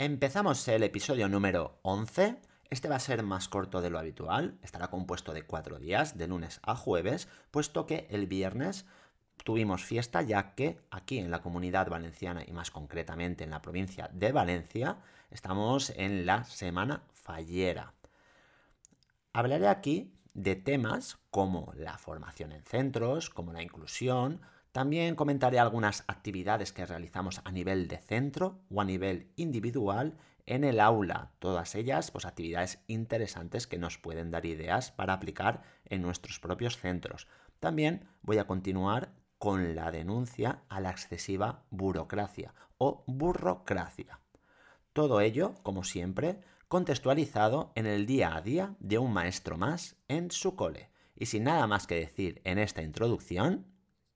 Empezamos el episodio número 11. Este va a ser más corto de lo habitual, estará compuesto de cuatro días, de lunes a jueves, puesto que el viernes tuvimos fiesta ya que aquí en la comunidad valenciana y más concretamente en la provincia de Valencia estamos en la semana fallera. Hablaré aquí de temas como la formación en centros, como la inclusión, también comentaré algunas actividades que realizamos a nivel de centro o a nivel individual en el aula, todas ellas pues actividades interesantes que nos pueden dar ideas para aplicar en nuestros propios centros. También voy a continuar con la denuncia a la excesiva burocracia o burrocracia. Todo ello, como siempre, contextualizado en el día a día de un maestro más en su cole. Y sin nada más que decir en esta introducción,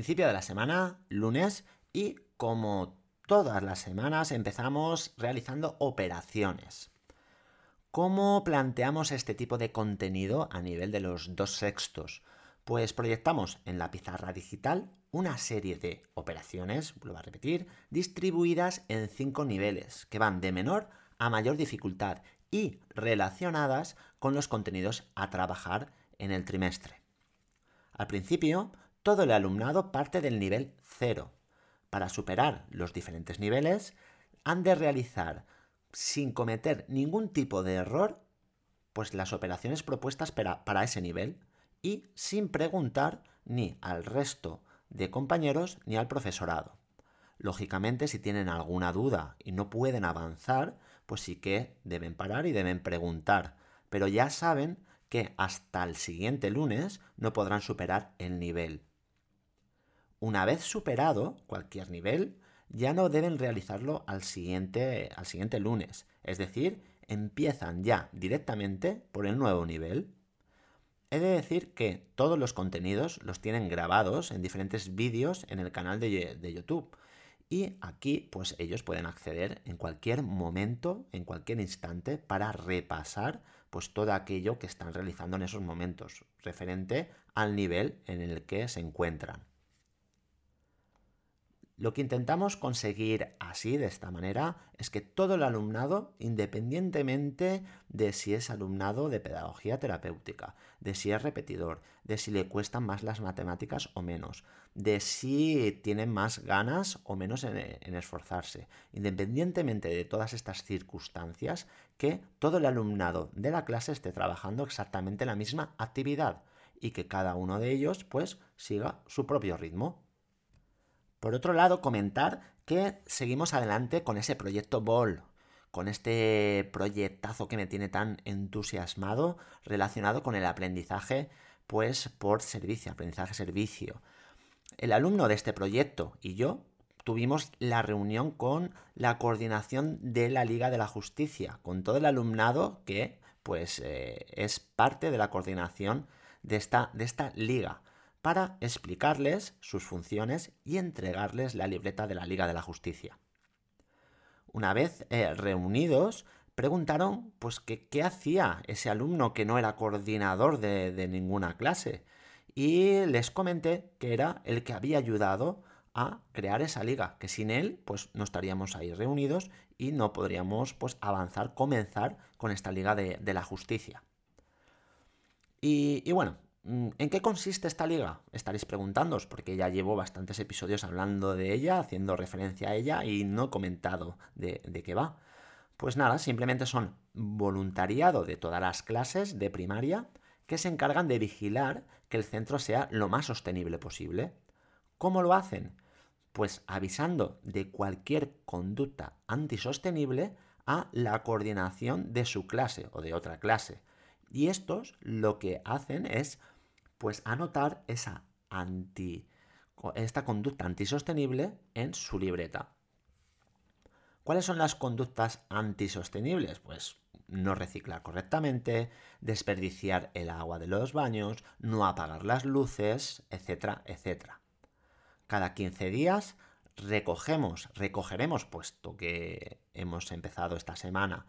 Principio de la semana, lunes, y como todas las semanas empezamos realizando operaciones. ¿Cómo planteamos este tipo de contenido a nivel de los dos sextos? Pues proyectamos en la pizarra digital una serie de operaciones, vuelvo a repetir, distribuidas en cinco niveles, que van de menor a mayor dificultad y relacionadas con los contenidos a trabajar en el trimestre. Al principio, todo el alumnado parte del nivel 0. Para superar los diferentes niveles, han de realizar, sin cometer ningún tipo de error, pues las operaciones propuestas para, para ese nivel y sin preguntar ni al resto de compañeros ni al profesorado. Lógicamente, si tienen alguna duda y no pueden avanzar, pues sí que deben parar y deben preguntar. Pero ya saben que hasta el siguiente lunes no podrán superar el nivel. Una vez superado cualquier nivel, ya no deben realizarlo al siguiente, al siguiente lunes. Es decir, empiezan ya directamente por el nuevo nivel. He de decir que todos los contenidos los tienen grabados en diferentes vídeos en el canal de, de, YouTube. Y aquí, pues ellos pueden acceder en cualquier momento, en cualquier instante, para repasar pues todo aquello que están realizando en esos momentos, referente al nivel en el que se encuentran. Lo que intentamos conseguir así, de esta manera, es que todo el alumnado, independientemente de si es alumnado de pedagogía terapéutica, de si es repetidor, de si le cuestan más las matemáticas o menos, de si tiene más ganas o menos en, esforzarse, independientemente de todas estas circunstancias, que todo el alumnado de la clase esté trabajando exactamente la misma actividad y que cada uno de ellos pues siga su propio ritmo. Por otro lado, comentar que seguimos adelante con ese proyecto Ball, con este proyectazo que me tiene tan entusiasmado relacionado con el aprendizaje pues por servicio, aprendizaje servicio. El alumno de este proyecto y yo tuvimos la reunión con la coordinación de la Liga de la Justicia, con todo el alumnado que pues eh, es parte de la coordinación de esta, de esta liga para explicarles sus funciones y entregarles la libreta de la Liga de la Justicia. Una vez eh, reunidos, preguntaron pues qué hacía ese alumno que no era coordinador de, ninguna clase y les comenté que era el que había ayudado a crear esa liga, que sin él pues no estaríamos ahí reunidos y no podríamos pues avanzar, comenzar con esta liga de, la justicia. Y, bueno, ¿En qué consiste esta liga? Estaréis preguntándoos, porque ya llevo bastantes episodios hablando de ella, haciendo referencia a ella y no he comentado de, de qué va. Pues nada, simplemente son voluntariado de todas las clases de primaria que se encargan de vigilar que el centro sea lo más sostenible posible. ¿Cómo lo hacen? Pues avisando de cualquier conducta antisostenible a la coordinación de su clase o de otra clase. Y estos lo que hacen es pues anotar esa anti esta conducta antisostenible en su libreta. ¿Cuáles son las conductas antisostenibles? Pues no reciclar correctamente, desperdiciar el agua de los baños, no apagar las luces, etcétera, etcétera. Cada 15 días recogemos, recogeremos, puesto que hemos empezado esta semana,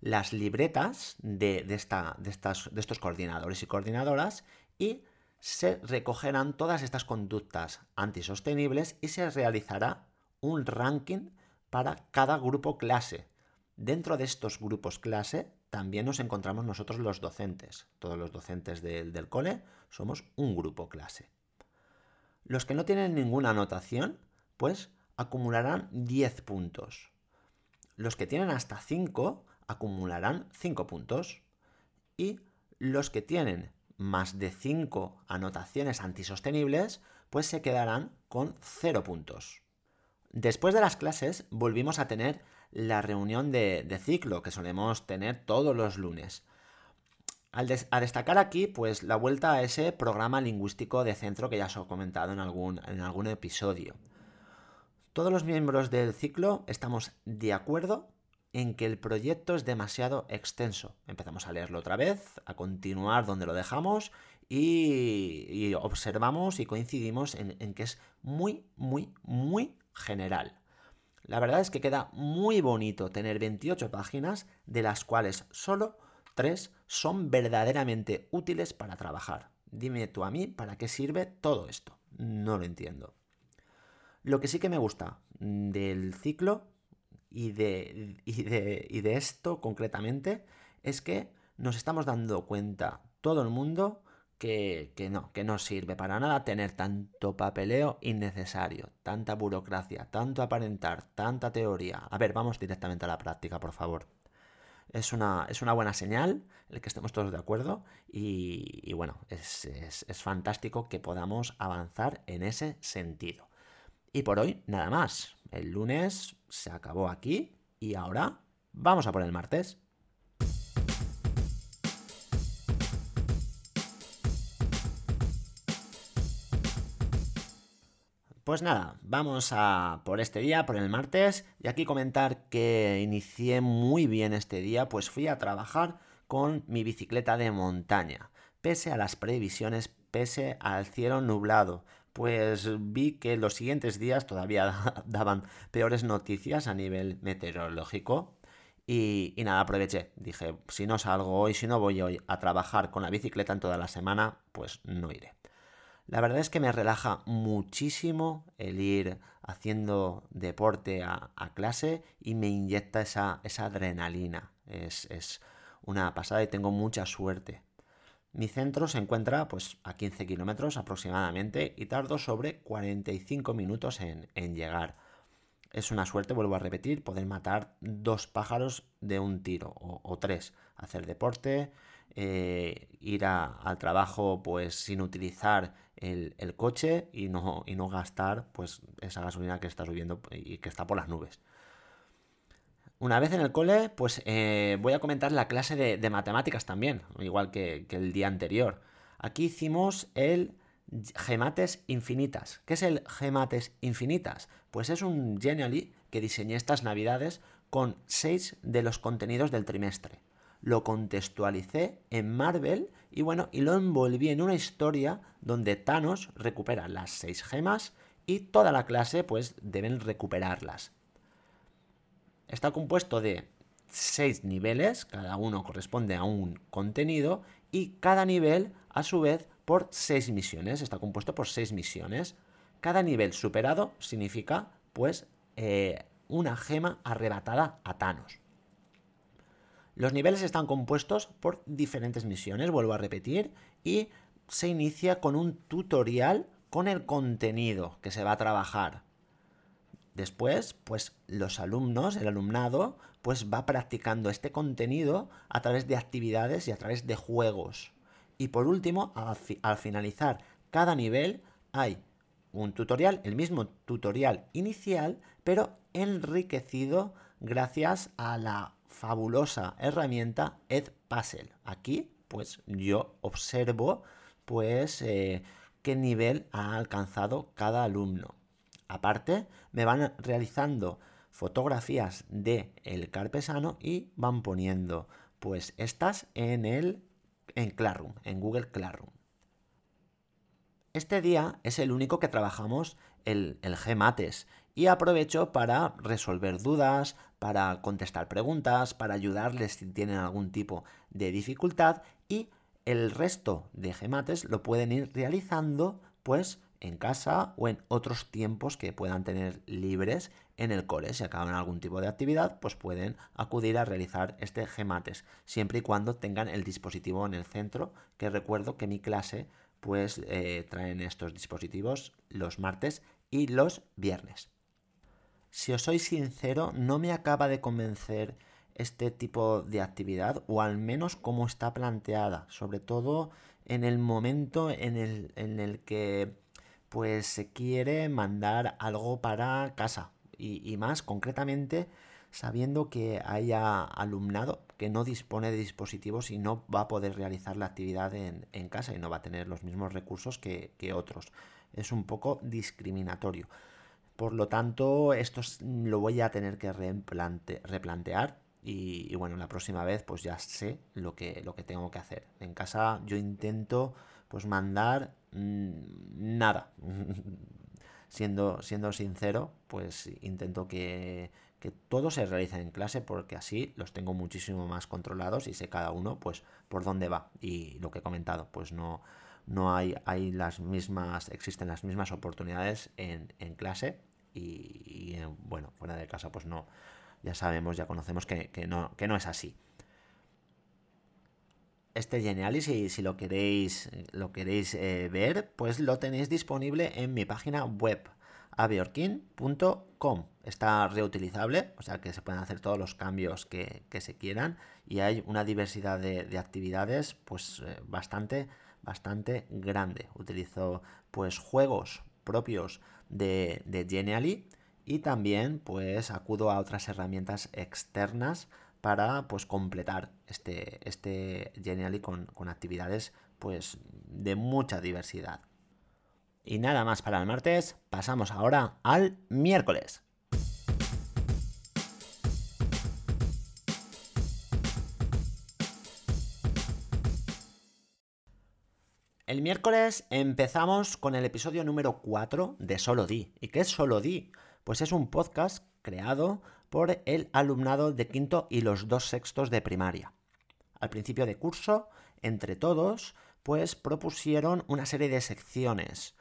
las libretas de, de, esta, de, estas, de estos coordinadores y coordinadoras y se recogerán todas estas conductas antisostenibles y se realizará un ranking para cada grupo clase. Dentro de estos grupos clase también nos encontramos nosotros los docentes. Todos los docentes del, del cole somos un grupo clase. Los que no tienen ninguna anotación, pues acumularán 10 puntos. Los que tienen hasta 5 acumularán 5 puntos. Y los que tienen más de 5 anotaciones antisostenibles, pues se quedarán con 0 puntos. Después de las clases volvimos a tener la reunión de, ciclo que solemos tener todos los lunes. Al a destacar aquí, pues la vuelta a ese programa lingüístico de centro que ya os he comentado en algún, en algún episodio. Todos los miembros del ciclo estamos de acuerdo en que el proyecto es demasiado extenso. Empezamos a leerlo otra vez, a continuar donde lo dejamos y, observamos y coincidimos en, en, que es muy, muy, muy general. La verdad es que queda muy bonito tener 28 páginas, de las cuales solo 3 son verdaderamente útiles para trabajar. Dime tú a mí para qué sirve todo esto. No lo entiendo. Lo que sí que me gusta del ciclo y de, y de, esto concretamente es que nos estamos dando cuenta todo el mundo que, que, no, que no sirve para nada tener tanto papeleo innecesario, tanta burocracia, tanto aparentar, tanta teoría. A ver, vamos directamente a la práctica, por favor. Es una, es una buena señal el que estemos todos de acuerdo y, y bueno, es, es, es fantástico que podamos avanzar en ese sentido. Y por hoy nada más. El lunes se acabó aquí y ahora vamos a por el martes. Pues nada, vamos a por este día, por el martes, y aquí comentar que inicié muy bien este día, pues fui a trabajar con mi bicicleta de montaña, pese a las previsiones, pese al cielo nublado, pues vi que los siguientes días todavía daban peores noticias a nivel meteorológico. Y, nada, aproveché. Dije, si no salgo hoy, si no voy hoy a trabajar con la bicicleta en toda la semana, pues no iré. La verdad es que me relaja muchísimo el ir haciendo deporte a, clase y me inyecta esa, esa adrenalina. Es, es una pasada y tengo mucha suerte. Mi centro se encuentra pues, a 15 kilómetros aproximadamente y tardo sobre 45 minutos en, llegar. Es una suerte, vuelvo a repetir, poder matar dos pájaros de un tiro o, tres. Hacer deporte, eh, ir al trabajo pues sin utilizar el, coche y no, y no gastar pues esa gasolina que está subiendo y que está por las nubes. Una vez en el cole, pues eh, voy a comentar la clase de, matemáticas también, igual que, el día anterior. Aquí hicimos el Gemates Infinitas. ¿Qué es el Gemates Infinitas? Pues es un Genially que diseñé estas navidades con seis de los contenidos del trimestre. Lo contextualicé en Marvel y bueno, y lo envolví en una historia donde Thanos recupera las seis gemas y toda la clase pues deben recuperarlas. Está compuesto de seis niveles, cada uno corresponde a un contenido, y cada nivel, a su vez, por seis misiones. Está compuesto por seis misiones. Cada nivel superado significa, pues, eh, una gema arrebatada a Thanos. Los niveles están compuestos por diferentes misiones, vuelvo a repetir, y se inicia con un tutorial con el contenido que se va a trabajar. Después, pues los alumnos, el alumnado, pues va practicando este contenido a través de actividades y a través de juegos. Y por último, al, finalizar cada nivel hay un tutorial, el mismo tutorial inicial, pero enriquecido gracias a la fabulosa herramienta Edpuzzle. Aquí, pues yo observo, pues, eh, qué nivel ha alcanzado cada alumno. Aparte, me van realizando fotografías de el carpesano y van poniendo pues estas en el en Classroom, en Google Classroom. Este día es el único que trabajamos el, el GMATES y aprovecho para resolver dudas, para contestar preguntas, para ayudarles si tienen algún tipo de dificultad y el resto de gemates lo pueden ir realizando pues en casa o en otros tiempos que puedan tener libres en el cole. Si acaban algún tipo de actividad, pues pueden acudir a realizar este gemates, siempre y cuando tengan el dispositivo en el centro, que recuerdo que mi clase pues eh, traen estos dispositivos los martes y los viernes. Si os soy sincero, no me acaba de convencer este tipo de actividad o al menos cómo está planteada, sobre todo en el momento en el, en el que pues se quiere mandar algo para casa y, más concretamente sabiendo que haya alumnado que no dispone de dispositivos y no va a poder realizar la actividad en, casa y no va a tener los mismos recursos que, que otros. Es un poco discriminatorio. Por lo tanto, esto lo voy a tener que replantear y, bueno, la próxima vez pues ya sé lo que, lo que tengo que hacer. En casa yo intento pues mandar mm, nada. siendo, siendo sincero, pues intento que, que todo se realice en clase porque así los tengo muchísimo más controlados y sé cada uno pues por dónde va. Y lo que he comentado, pues no, no hay, hay las mismas, existen las mismas oportunidades en, en clase y, bueno, fuera de casa pues no, ya sabemos, ya conocemos que, no, que no es así. Este Geniali, si, si lo queréis, lo queréis eh, ver, pues lo tenéis disponible en mi página web, aviorkin.com. Está reutilizable, o sea que se pueden hacer todos los cambios que, se quieran y hay una diversidad de, actividades pues eh, bastante, bastante grande. Utilizo pues juegos propios de, de y también pues acudo a otras herramientas externas para pues completar este, este Genially con, con actividades pues de mucha diversidad. Y nada más para el martes, pasamos ahora al miércoles. El miércoles empezamos con el episodio número 4 de Solo Di. ¿Y qué es Solo Di? Pues es un podcast creado por el alumnado de quinto y los dos sextos de primaria. Al principio de curso, entre todos, pues propusieron una serie de secciones.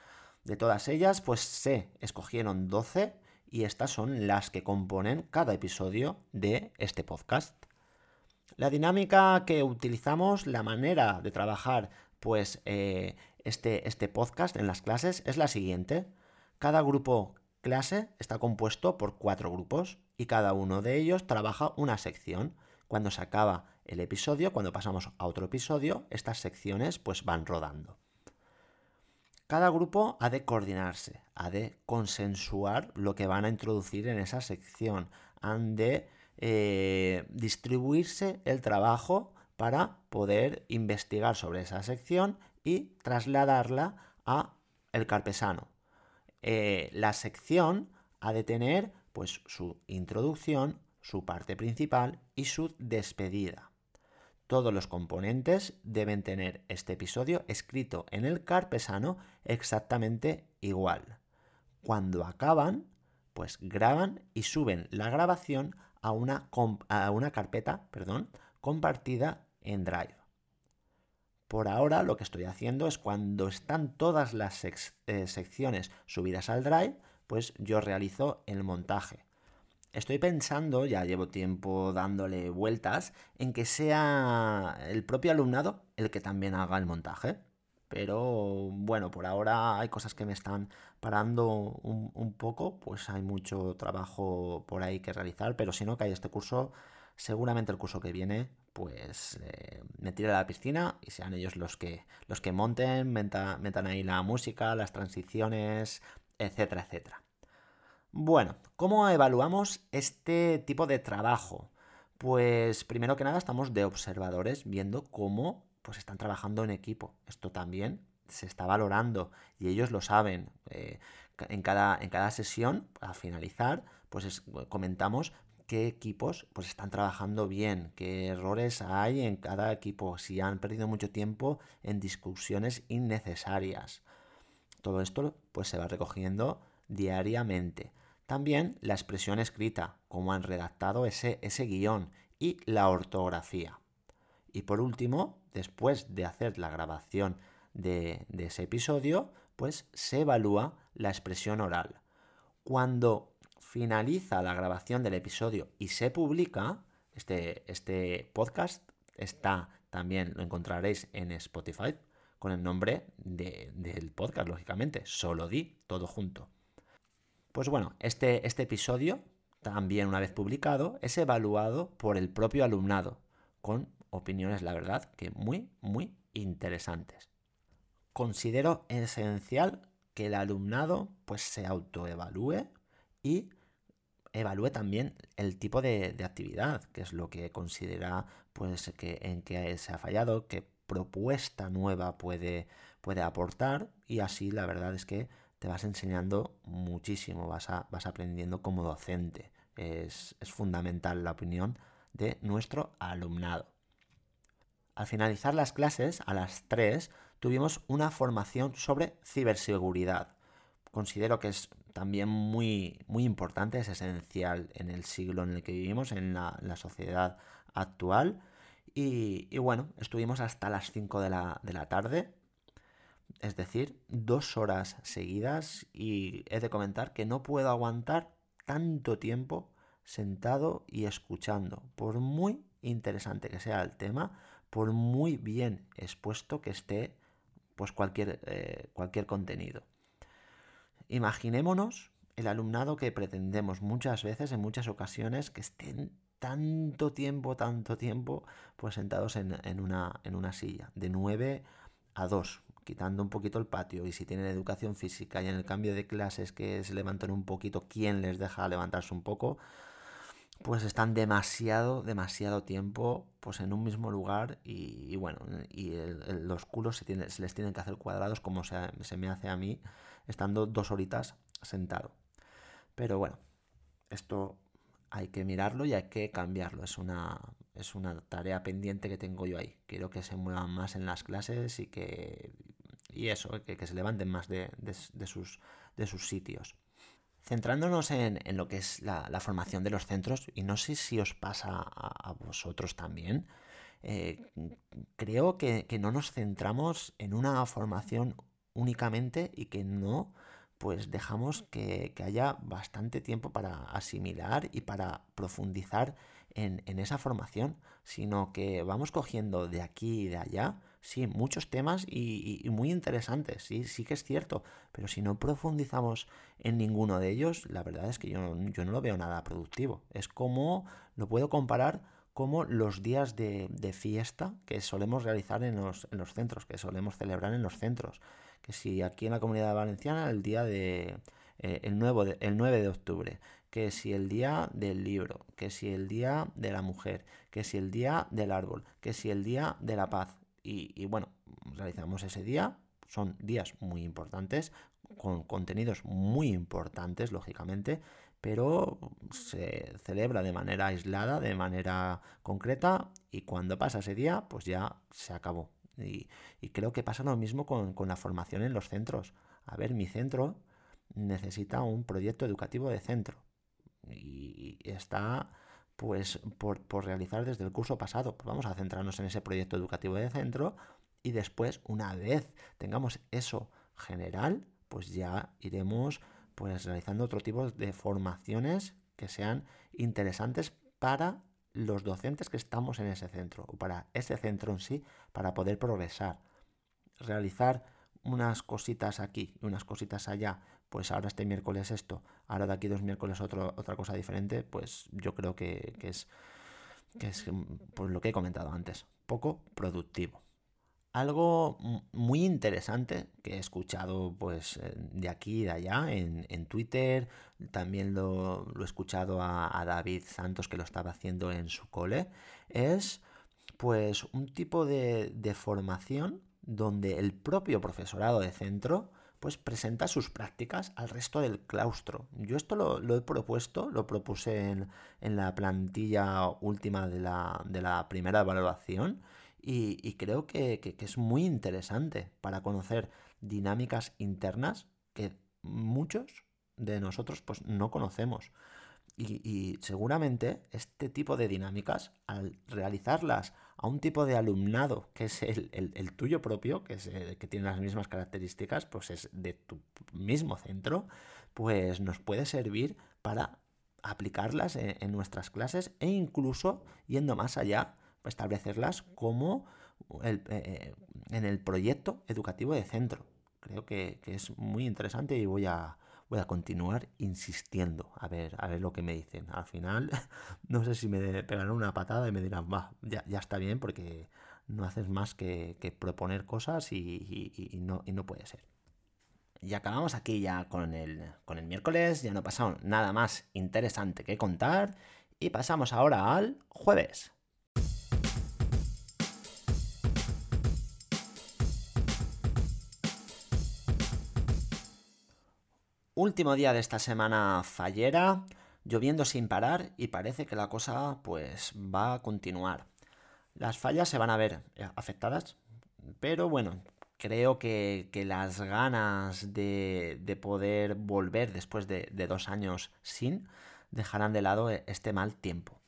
De todas ellas, pues se escogieron 12 y estas son las que componen cada episodio de este podcast. La dinámica que utilizamos, la manera de trabajar pues eh, este, este podcast en las clases es la siguiente. Cada grupo clase está compuesto por cuatro grupos y cada uno de ellos trabaja una sección. Cuando se acaba el episodio, cuando pasamos a otro episodio, estas secciones pues van rodando. Cada grupo ha de coordinarse, ha de consensuar lo que van a introducir en esa sección, han de eh, distribuirse el trabajo para poder investigar sobre esa sección y trasladarla a el carpesano, eh, la sección ha de tener pues su introducción, su parte principal y su despedida. Todos los componentes deben tener este episodio escrito en el carpesano exactamente igual. Cuando acaban, pues graban y suben la grabación a una, a una carpeta perdón, compartida en Drive. Por ahora lo que estoy haciendo es cuando están todas las eh, secciones subidas al Drive, pues yo realizo el montaje. Estoy pensando, ya llevo tiempo dándole vueltas, en que sea el propio alumnado el que también haga el montaje. Pero bueno, por ahora hay cosas que me están parando un, un poco, pues hay mucho trabajo por ahí que realizar, pero si no cae este curso, seguramente el curso que viene pues eh, me tire a la piscina y sean ellos los que, los que monten, metan ahí la música, las transiciones, etcétera, etcétera. Bueno, ¿cómo evaluamos este tipo de trabajo? Pues primero que nada estamos de observadores viendo cómo pues están trabajando en equipo. Esto también se está valorando y ellos lo saben. Eh, en, cada, en cada sesión, al finalizar, pues comentamos qué equipos pues están trabajando bien, qué errores hay en cada equipo, si han perdido mucho tiempo en discusiones innecesarias. Todo esto pues se va recogiendo diariamente. También la expresión escrita, cómo han redactado ese, ese guion y la ortografía. Y por último, después de hacer la grabación de, ese episodio, pues se evalúa la expresión oral. Cuando finaliza la grabación del episodio y se publica, este, este podcast está también, lo encontraréis en Spotify, con el nombre del podcast, lógicamente, solo di, todo junto. Pues bueno, este, este episodio, también una vez publicado, es evaluado por el propio alumnado, con opiniones, la verdad, que muy, muy interesantes. Considero esencial que el alumnado pues se autoevalúe y evalúe también el tipo de, actividad, que es lo que considera pues que en qué se ha fallado, qué propuesta nueva puede, puede aportar y así la verdad es que te vas enseñando muchísimo, vas, vas aprendiendo como docente. Es, fundamental la opinión de nuestro alumnado. Al finalizar las clases, a las 3, tuvimos una formación sobre ciberseguridad. Considero que es también muy, muy importante, es esencial en el siglo en el que vivimos, en la, sociedad actual. Y, bueno, estuvimos hasta las 5 de la, de la tarde es decir, dos horas seguidas y he de comentar que no puedo aguantar tanto tiempo sentado y escuchando, por muy interesante que sea el tema, por muy bien expuesto que esté pues cualquier, eh, cualquier contenido. Imaginémonos el alumnado que pretendemos muchas veces, en muchas ocasiones, que estén tanto tiempo, tanto tiempo, pues sentados en, en, una, en una silla, de 9 a 2, quitando un poquito el patio, y si tienen educación física y en el cambio de clases que se levantan un poquito, ¿quién les deja levantarse un poco? Pues están demasiado, demasiado tiempo pues en un mismo lugar y, bueno, y los culos se, se, les tienen que hacer cuadrados como se, me hace a mí estando dos horitas sentado. Pero bueno, esto hay que mirarlo y hay que cambiarlo. Es una, es una tarea pendiente que tengo yo ahí. Quiero que se muevan más en las clases y que y eso, que, se levanten más de, sus, de sus sitios. Centrándonos en, lo que es la, formación de los centros, y no sé si os pasa a, vosotros también, eh, creo que, no nos centramos en una formación únicamente y que no pues dejamos que, haya bastante tiempo para asimilar y para profundizar en, esa formación, sino que vamos cogiendo de aquí y de allá sí, muchos temas y, muy interesantes, sí, sí que es cierto, pero si no profundizamos en ninguno de ellos, la verdad es que yo, yo no lo veo nada productivo. Es como, lo puedo comparar como los días de, fiesta que solemos realizar en los, en los, centros, que solemos celebrar en los centros. Que si aquí en la comunidad valenciana el día de... Eh, el, nuevo el 9 de octubre, que si el día del libro, que si el día de la mujer, que si el día del árbol, que si el día de la paz, y, bueno, realizamos ese día. Son días muy importantes, con contenidos muy importantes, lógicamente, pero se celebra de manera aislada, de manera concreta, y cuando pasa ese día, pues ya se acabó. Y, creo que pasa lo mismo con, la formación en los centros. A ver, mi centro necesita un proyecto educativo de centro. Y está pues por, realizar desde el curso pasado. Pues vamos a centrarnos en ese proyecto educativo de centro y después, una vez tengamos eso general, pues ya iremos pues realizando otro tipo de formaciones que sean interesantes para los docentes que estamos en ese centro o para ese centro en sí para poder progresar. Realizar unas cositas aquí y unas cositas allá pues ahora este miércoles esto, ahora de aquí dos miércoles otra cosa diferente, pues yo creo que, es, que es pues lo que he comentado antes, poco productivo. Algo muy interesante que he escuchado pues de aquí y de allá en, Twitter, también lo, he escuchado a, David Santos que lo estaba haciendo en su cole, es pues un tipo de, de formación donde el propio profesorado de centro pues presenta sus prácticas al resto del claustro. Yo esto lo, he propuesto, lo propuse en, la plantilla última de la, primera evaluación y, creo que, es muy interesante para conocer dinámicas internas que muchos de nosotros pues no conocemos. Y, seguramente este tipo de dinámicas, al realizarlas a un tipo de alumnado que es el, tuyo propio, que, es que tiene las mismas características, pues es de tu mismo centro, pues nos puede servir para aplicarlas en, nuestras clases e incluso yendo más allá, establecerlas como eh, eh, en el proyecto educativo de centro. Creo que es muy interesante y voy a, voy a continuar insistiendo a ver, a ver lo que me dicen. Al final, no sé si me pegarán una patada y me dirán, va, ya, está bien porque no haces más que, proponer cosas y, no, y no puede ser. Y acabamos aquí ya con el, con el miércoles, ya no ha pasado nada más interesante que contar y pasamos ahora al jueves. Último día de esta semana fallera, lloviendo sin parar y parece que la cosa pues va a continuar. Las fallas se van a ver eh, afectadas, pero bueno, creo que, las ganas de, poder volver después de, dos años sin dejarán de lado eh, este mal tiempo.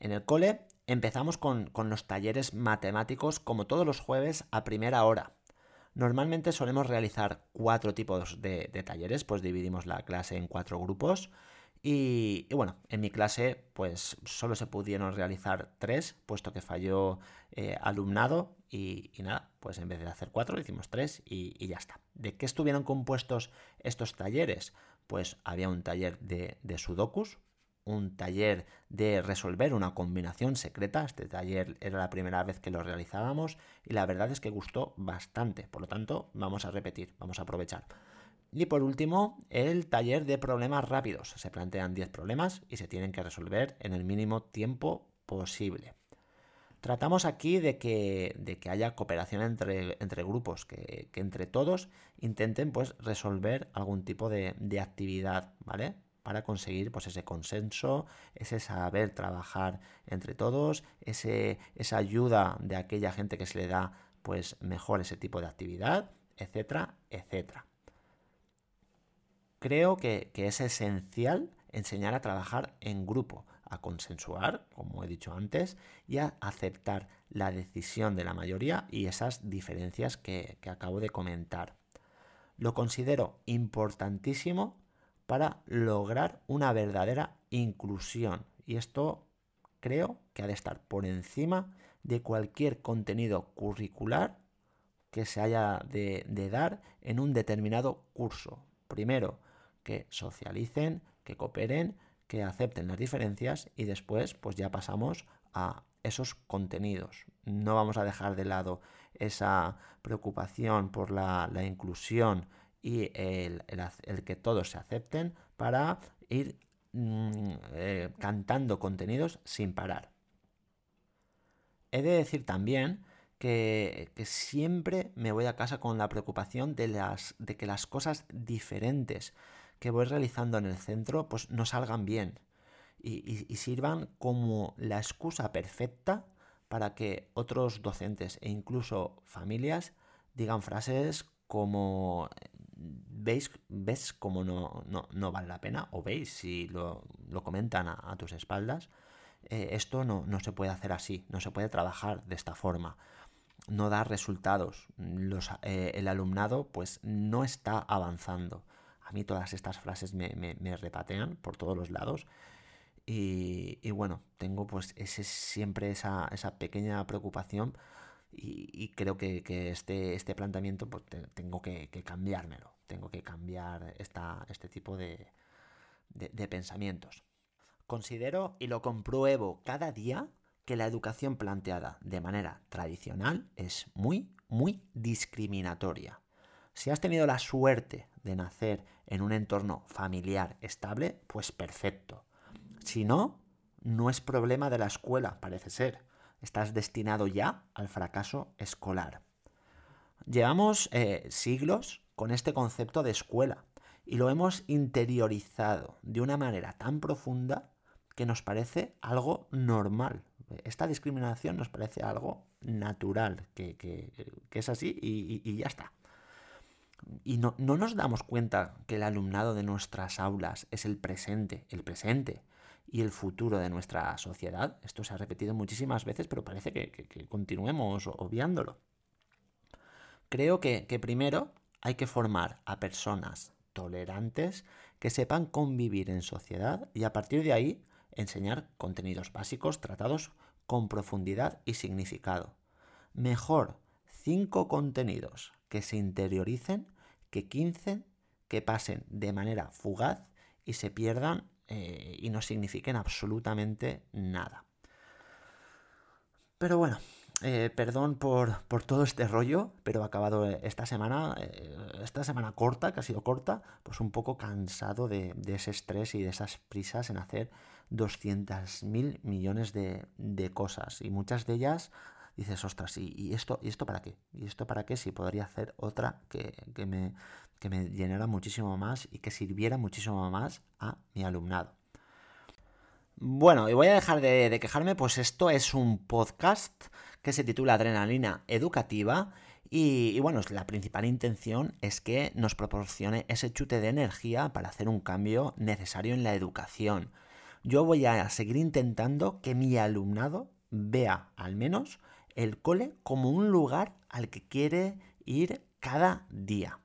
En el cole empezamos con, con los talleres matemáticos como todos los jueves a primera hora. Normalmente solemos realizar cuatro tipos de, talleres, pues dividimos la clase en cuatro grupos. Y, bueno, en mi clase pues solo se pudieron realizar tres, puesto que falló eh, alumnado y, nada, pues en vez de hacer cuatro hicimos tres y, ya está. ¿De qué estuvieron compuestos estos talleres? Pues había un taller de, de sudokus, un taller de resolver una combinación secreta. Este taller era la primera vez que lo realizábamos y la verdad es que gustó bastante. Por lo tanto, vamos a repetir, vamos a aprovechar. Y por último, el taller de problemas rápidos. Se plantean 10 problemas y se tienen que resolver en el mínimo tiempo posible. Tratamos aquí de que, de que haya cooperación entre, entre grupos, que, entre todos intenten pues, resolver algún tipo de, de actividad, ¿vale? Para conseguir pues, ese consenso, ese saber trabajar entre todos, ese, esa ayuda de aquella gente que se le da pues, mejor ese tipo de actividad, etcétera, etcétera. Creo que, que es esencial enseñar a trabajar en grupo, a consensuar, como he dicho antes, y a aceptar la decisión de la mayoría y esas diferencias que, que acabo de comentar. Lo considero importantísimo para lograr una verdadera inclusión. Y esto creo que ha de estar por encima de cualquier contenido curricular que se haya de, dar en un determinado curso. Primero, que socialicen, que cooperen, que acepten las diferencias y después pues ya pasamos a esos contenidos. No vamos a dejar de lado esa preocupación por la, la inclusión y el, que todos se acepten para ir mm, eh, cantando contenidos sin parar. He de decir también que, siempre me voy a casa con la preocupación de, las, de que las cosas diferentes que voy realizando en el centro pues no salgan bien y, y sirvan como la excusa perfecta para que otros docentes e incluso familias digan frases como veis, ves cómo no, no, vale la pena, o veis si lo, comentan a, tus espaldas, eh, esto no, no, se puede hacer así, no se puede trabajar de esta forma, no da resultados, Los, eh, el alumnado pues no está avanzando. A mí todas estas frases me, repatean por todos los lados. Y, bueno, tengo pues ese, siempre esa, esa pequeña preocupación y, creo que, este, este planteamiento pues, tengo que, cambiármelo, tengo que cambiar esta, este tipo de, de pensamientos. Considero y lo compruebo cada día que la educación planteada de manera tradicional es muy, muy discriminatoria. Si has tenido la suerte de nacer en un entorno familiar estable, pues perfecto. Si no, no es problema de la escuela, parece ser estás destinado ya al fracaso escolar. Llevamos eh, siglos con este concepto de escuela y lo hemos interiorizado de una manera tan profunda que nos parece algo normal. Esta discriminación nos parece algo natural, que, es así y, ya está. Y no, no, nos damos cuenta que el alumnado de nuestras aulas es el presente, el presente y el futuro de nuestra sociedad. Esto se ha repetido muchísimas veces, pero parece que, continuemos obviándolo. Creo que primero hay que formar a personas tolerantes que sepan convivir en sociedad y a partir de ahí enseñar contenidos básicos tratados con profundidad y significado. Mejor 5 contenidos que se interioricen que 15 que pasen de manera fugaz y se pierdan eh, y no signifiquen absolutamente nada. Pero bueno, eh, perdón por, todo este rollo, pero acabado esta semana, eh, esta semana corta, que ha sido corta, pues un poco cansado de, ese estrés y de esas prisas en hacer 200.000 millones de, cosas. Y muchas de ellas dices, ostras, ¿y, esto, ¿y esto para qué? ¿Y esto para qué? Si podría hacer otra que, me, que me llenara muchísimo más y que sirviera muchísimo más a mi alumnado. Bueno, y voy a dejar de, quejarme, pues esto es un podcast que se titula Adrenalina Educativa y, bueno, la principal intención es que nos proporcione ese chute de energía para hacer un cambio necesario en la educación. Yo voy a seguir intentando que mi alumnado vea al menos el cole como un lugar al que quiere ir cada día.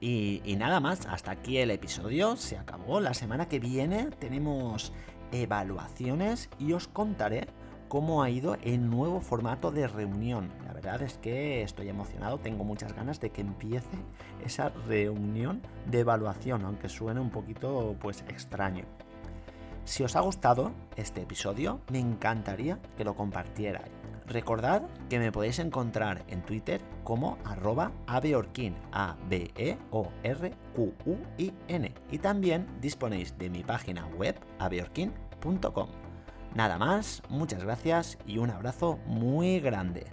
Y, nada más, hasta aquí el episodio, se acabó. La semana que viene tenemos evaluaciones y os contaré cómo ha ido el nuevo formato de reunión. La verdad es que estoy emocionado, tengo muchas ganas de que empiece esa reunión de evaluación, aunque suene un poquito pues extraño. Si os ha gustado este episodio, me encantaría que lo compartierais. Recordad que me podéis encontrar en Twitter como arroba abeorquin, a b e o r q u i n y también disponéis de mi página web abeorquin.com. Nada más, muchas gracias y un abrazo muy grande.